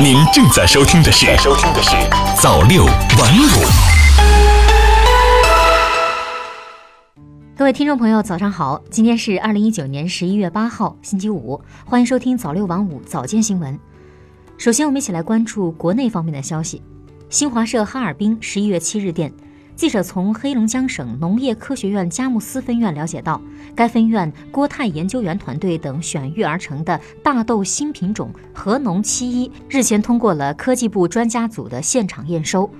您正在收听的是《收听的是早六晚五》。各位听众朋友，早上好！今天是二零一九年十一月八号，星期五，欢迎收听早六晚五早间新闻。首先，我们一起来关注国内方面的消息。新华社哈尔滨十一月七日电。记者从黑龙江省农业科学院佳木斯分院了解到，该分院郭泰研究员团队等选育而成的大豆新品种“和农七一”日前通过了科技部专家组的现场验收。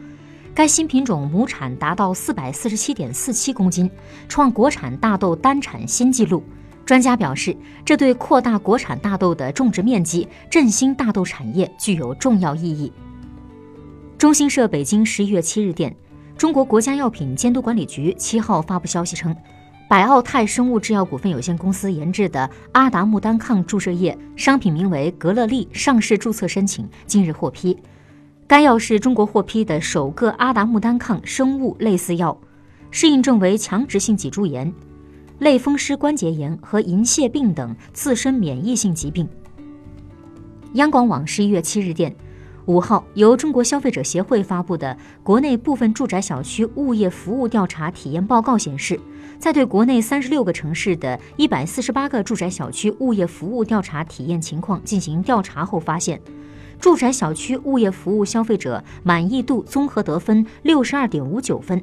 该新品种亩产达到四百四十七点四七公斤，创国产大豆单产新纪录。专家表示，这对扩大国产大豆的种植面积、振兴大豆产业具有重要意义。中新社北京十一月七日电。中国国家药品监督管理局七号发布消息称，百奥泰生物制药股份有限公司研制的阿达木单抗注射液商品名为格乐利，上市注册申请近日获批。该药是中国获批的首个阿达木单抗生物类似药，适应症为强直性脊柱炎、类风湿关节炎和银屑病等自身免疫性疾病。央广网十一月七日电。五号，由中国消费者协会发布的国内部分住宅小区物业服务调查体验报告显示，在对国内三十六个城市的一百四十八个住宅小区物业服务调查体验情况进行调查后发现，住宅小区物业服务消费者满意度综合得分六十二点五九分，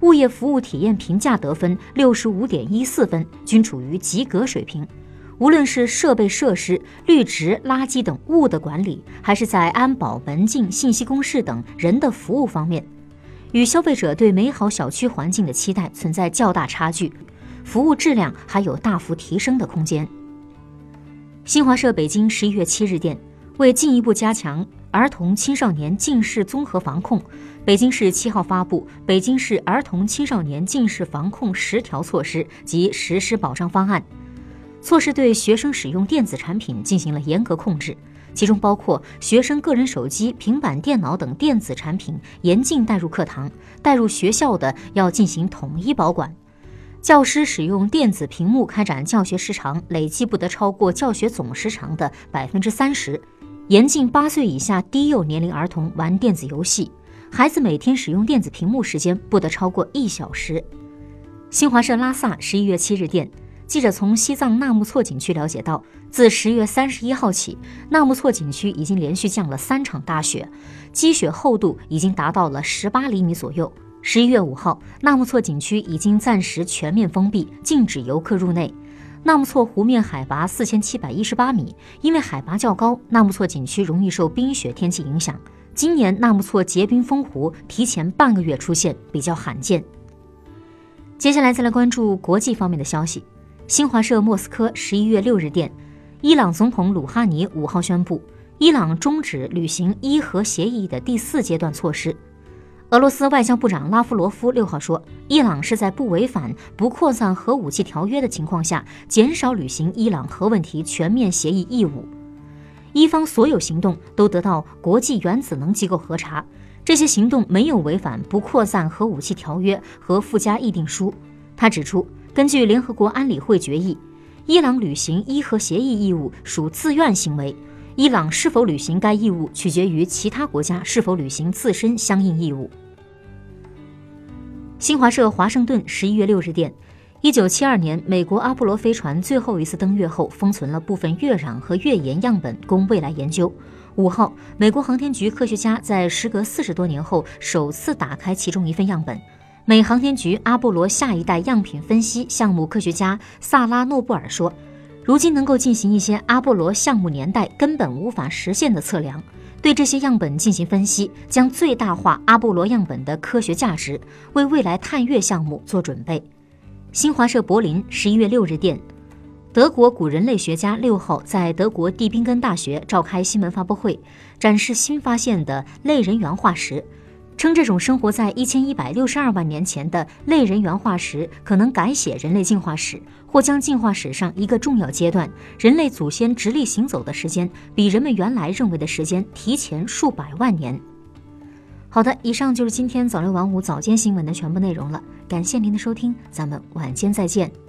物业服务体验评价得分六十五点一四分，均处于及格水平。无论是设备设施、绿植、垃圾等物的管理，还是在安保、门禁、信息公示等人的服务方面，与消费者对美好小区环境的期待存在较大差距，服务质量还有大幅提升的空间。新华社北京十一月七日电，为进一步加强儿童青少年近视综合防控，北京市七号发布《北京市儿童青少年近视防控十条措施及实施保障方案》。措施对学生使用电子产品进行了严格控制，其中包括学生个人手机、平板电脑等电子产品严禁带入课堂，带入学校的要进行统一保管。教师使用电子屏幕开展教学时长累计不得超过教学总时长的百分之三十。严禁八岁以下低幼年龄儿童玩电子游戏，孩子每天使用电子屏幕时间不得超过一小时。新华社拉萨十一月七日电。记者从西藏纳木错景区了解到，自十月三十一号起，纳木错景区已经连续降了三场大雪，积雪厚度已经达到了十八厘米左右。十一月五号，纳木错景区已经暂时全面封闭，禁止游客入内。纳木错湖面海拔四千七百一十八米，因为海拔较高，纳木错景区容易受冰雪天气影响。今年纳木错结冰封湖提前半个月出现，比较罕见。接下来再来关注国际方面的消息。新华社莫斯科十一月六日电，伊朗总统鲁哈尼五号宣布，伊朗终止履行伊核协议的第四阶段措施。俄罗斯外交部长拉夫罗夫六号说，伊朗是在不违反不扩散核武器条约的情况下，减少履行伊朗核问题全面协议义务。伊方所有行动都得到国际原子能机构核查，这些行动没有违反不扩散核武器条约和附加议定书。他指出。根据联合国安理会决议，伊朗履行伊核协议义务属自愿行为。伊朗是否履行该义务，取决于其他国家是否履行自身相应义务。新华社华盛顿十一月六日电，一九七二年美国阿波罗飞船最后一次登月后，封存了部分月壤和月岩样本，供未来研究。五号，美国航天局科学家在时隔四十多年后首次打开其中一份样本。美航天局阿波罗下一代样品分析项目科学家萨拉诺布尔说：“如今能够进行一些阿波罗项目年代根本无法实现的测量，对这些样本进行分析，将最大化阿波罗样本的科学价值，为未来探月项目做准备。”新华社柏林十一月六日电，德国古人类学家六号在德国蒂宾根大学召开新闻发布会，展示新发现的类人猿化石。称这种生活在一千一百六十二万年前的类人猿化石可能改写人类进化史，或将进化史上一个重要阶段——人类祖先直立行走的时间，比人们原来认为的时间提前数百万年。好的，以上就是今天早六晚五早间新闻的全部内容了，感谢您的收听，咱们晚间再见。